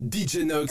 DJ Nox.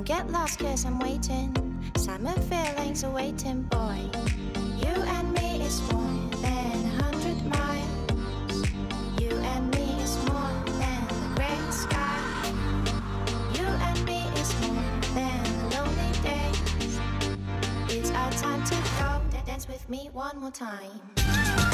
Don't get lost, cause I'm waiting. Summer feelings are waiting, boy. You and me is more than a hundred miles. You and me is more than the great sky. You and me is more than the lonely days. It's our time to go. Dance with me one more time.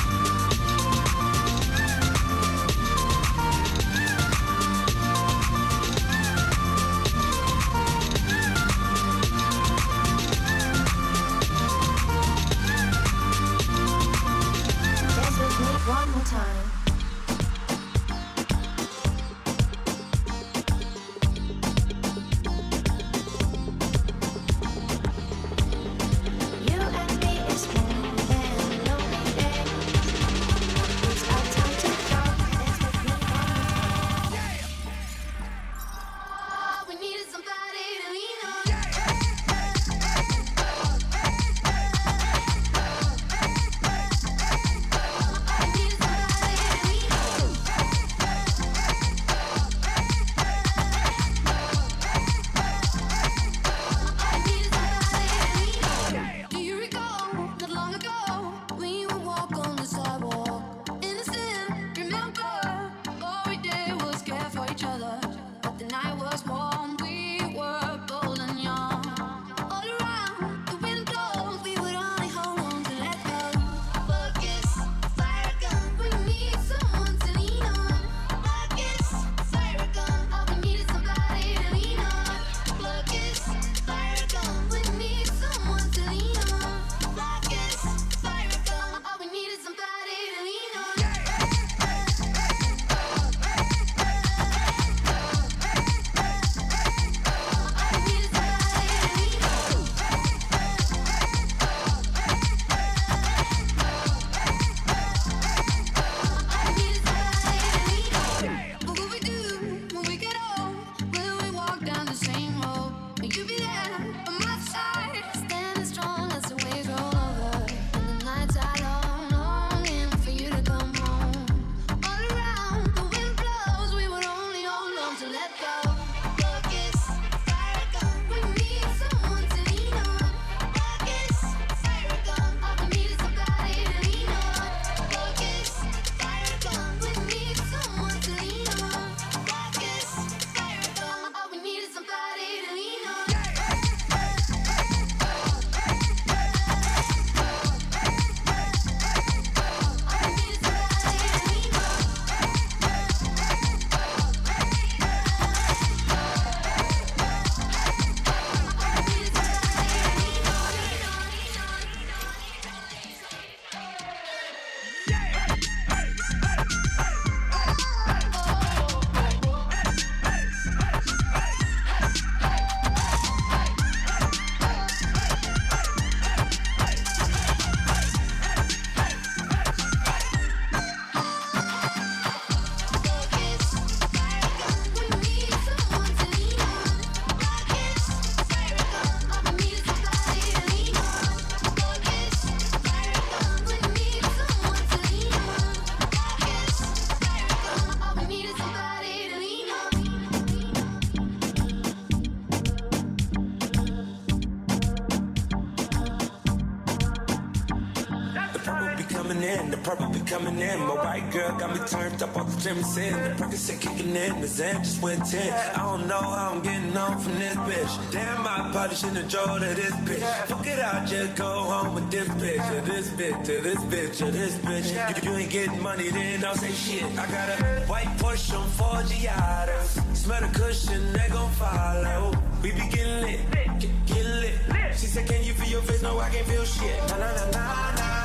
Jimmy said the Percocet kicking in, the Zan just went 10. I don't know how I'm getting on from this bitch. Damn, my polish in the jaw to this bitch. Fuck it, I just go home with this bitch, to this bitch, to this bitch, to this bitch. You, you ain't getting money, then don't say shit. I got a white Porsche on four Giada. Smell the cushion, they gon' follow. We be getting lit, get, get lit. She said, Can you feel your face? No, I can't feel shit. Na na na na.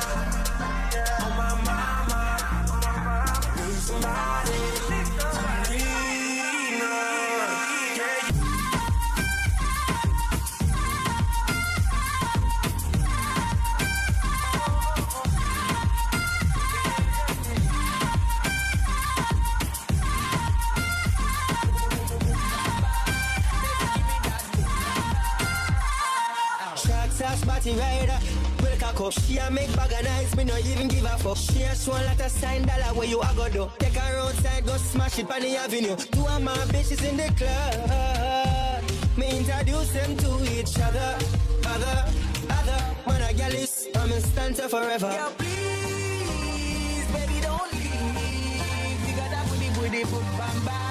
started She a make bag of nice, me no even give a fuck. She a show a sign dollar where you a go do. Take her outside, go smash it on the avenue. Two of my bitches in the club. Me introduce them to each other. Other, other, man, I get this. I'm in stanza forever. Yeah, please, baby don't leave. You got that booty booty, put bam bam.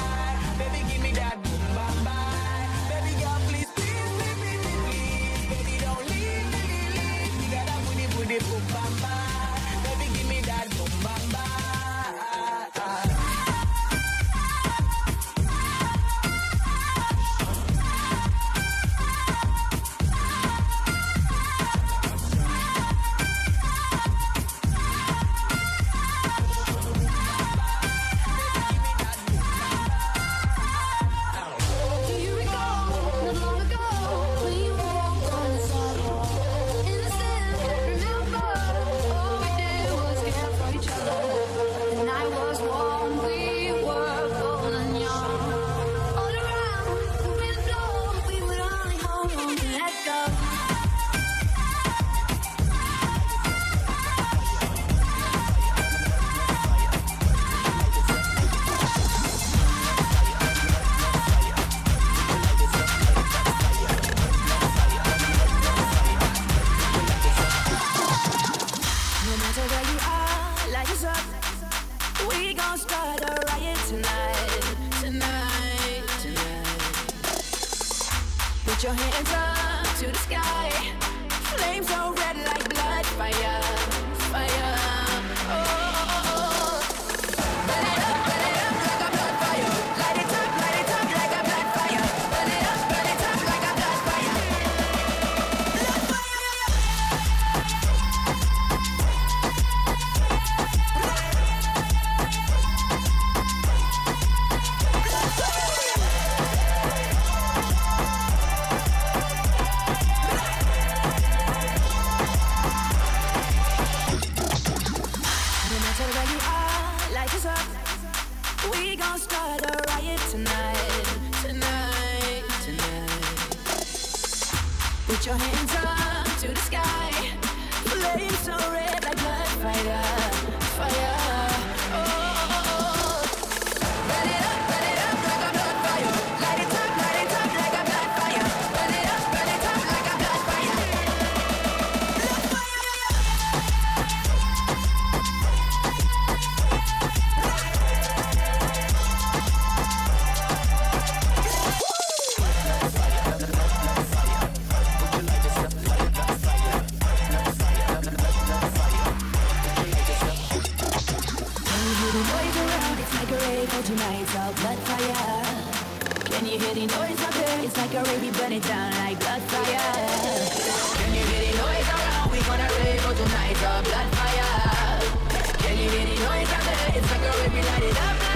ready for tonight's all blood fire Can you hear the noise out there? It's like a already burning down like blood fire Can you hear the noise around? We gonna rave for tonight's all blood fire Can you hear the noise out there? It's like a rave, light it up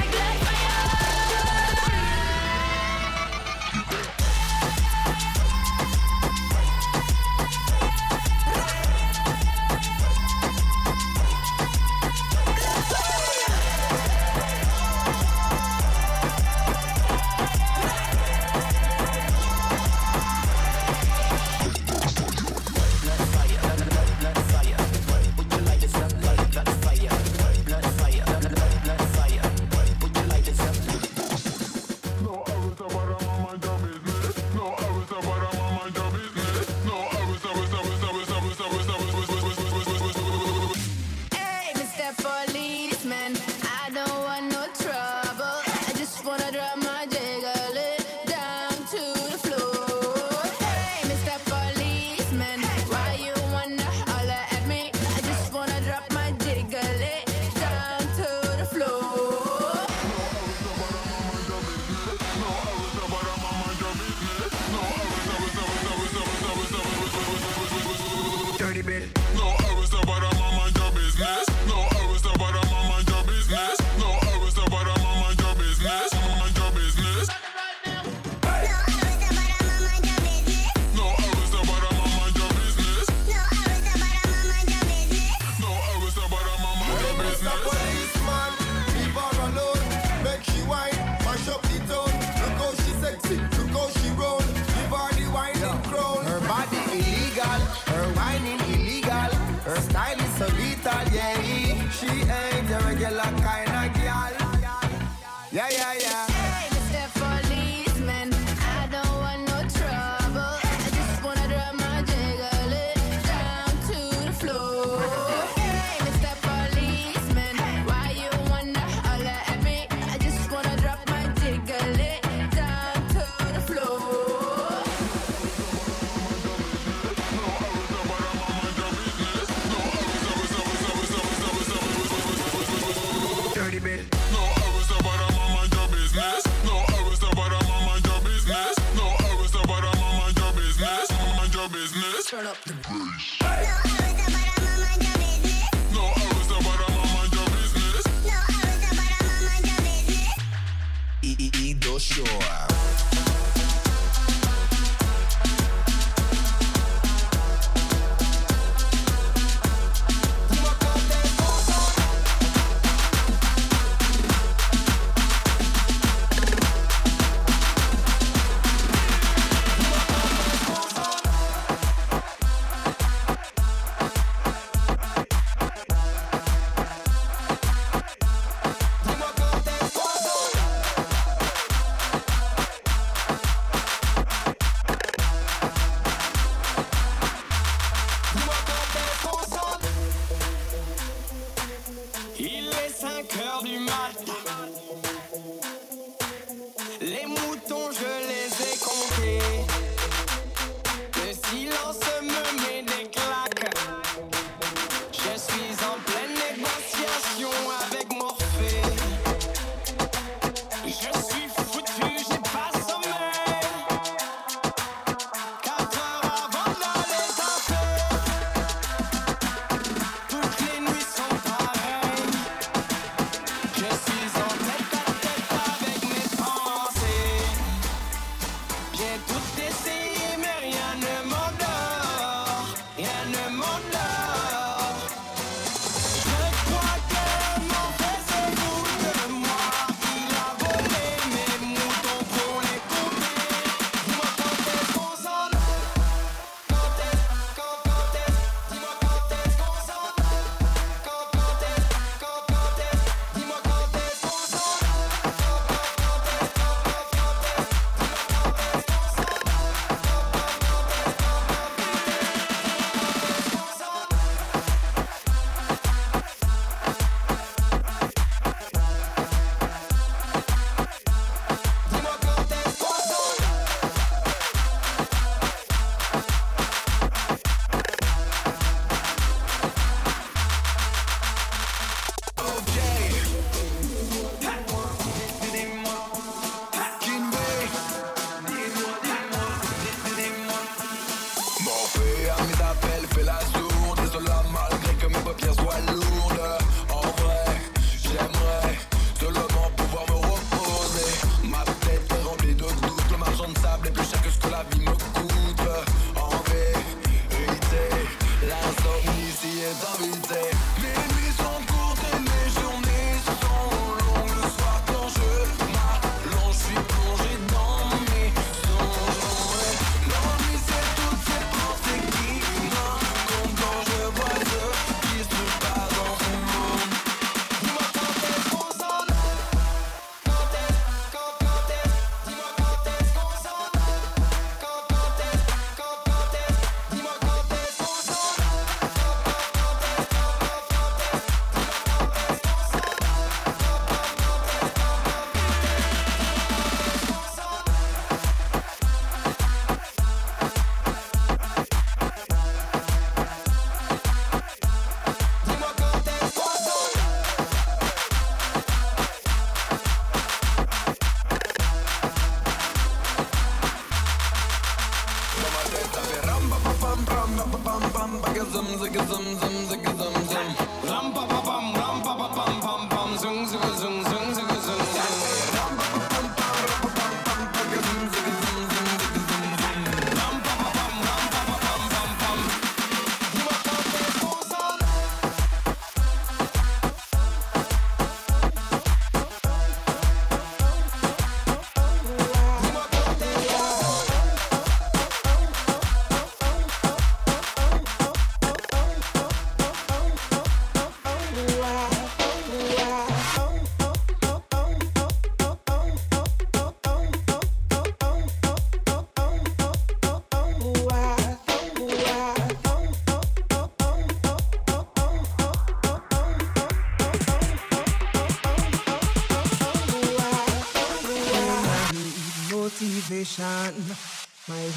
Yeah, yeah,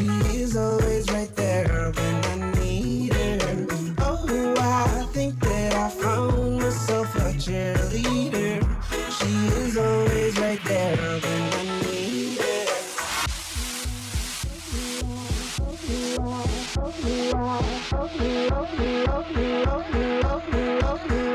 She is always right there when I need her. Oh, I think that I found myself a cheerleader. She is always right there when I need her. Yeah,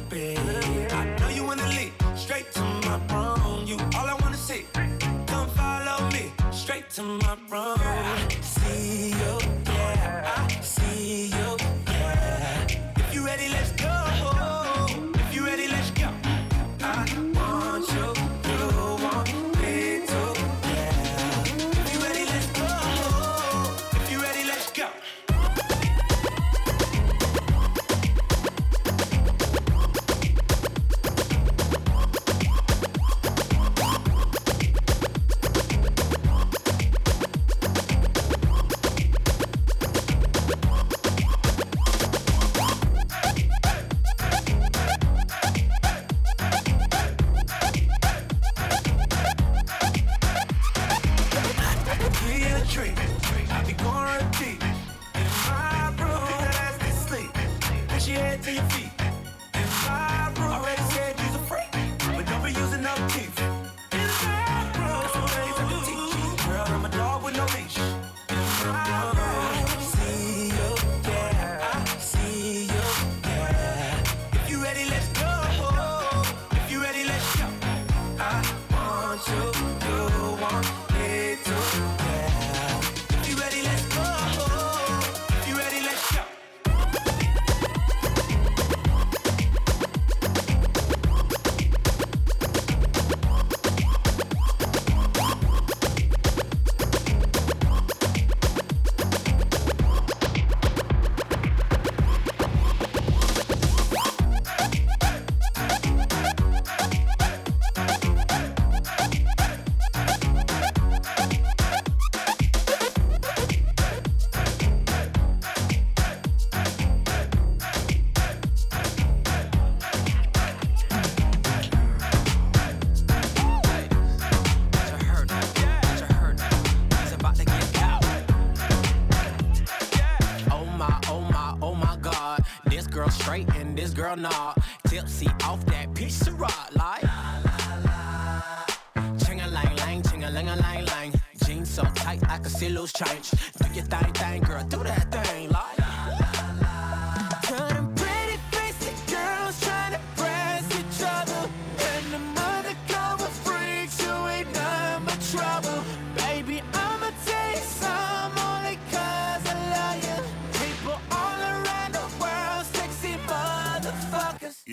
I know you wanna leave. Straight to my room. You all I wanna see. Come follow me. Straight to my room. I see you,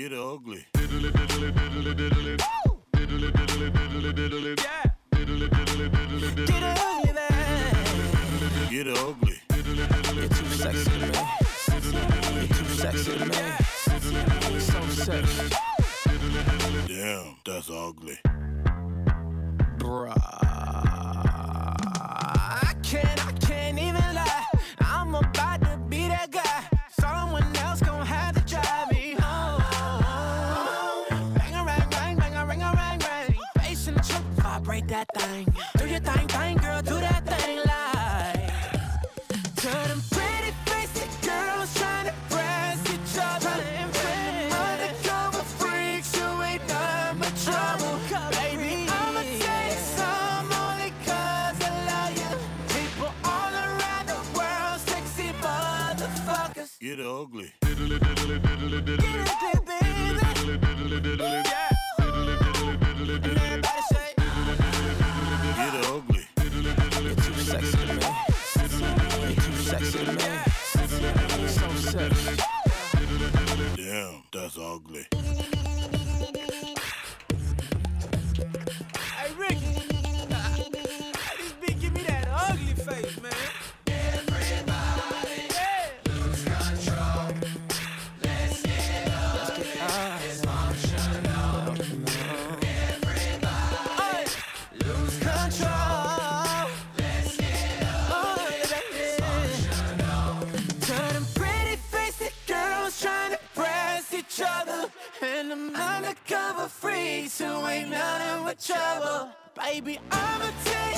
get ugly. Get ugly. Get too sexy too sexy so sexy. Damn, that's ugly. Bruh. right now and my trouble. Baby, I'ma take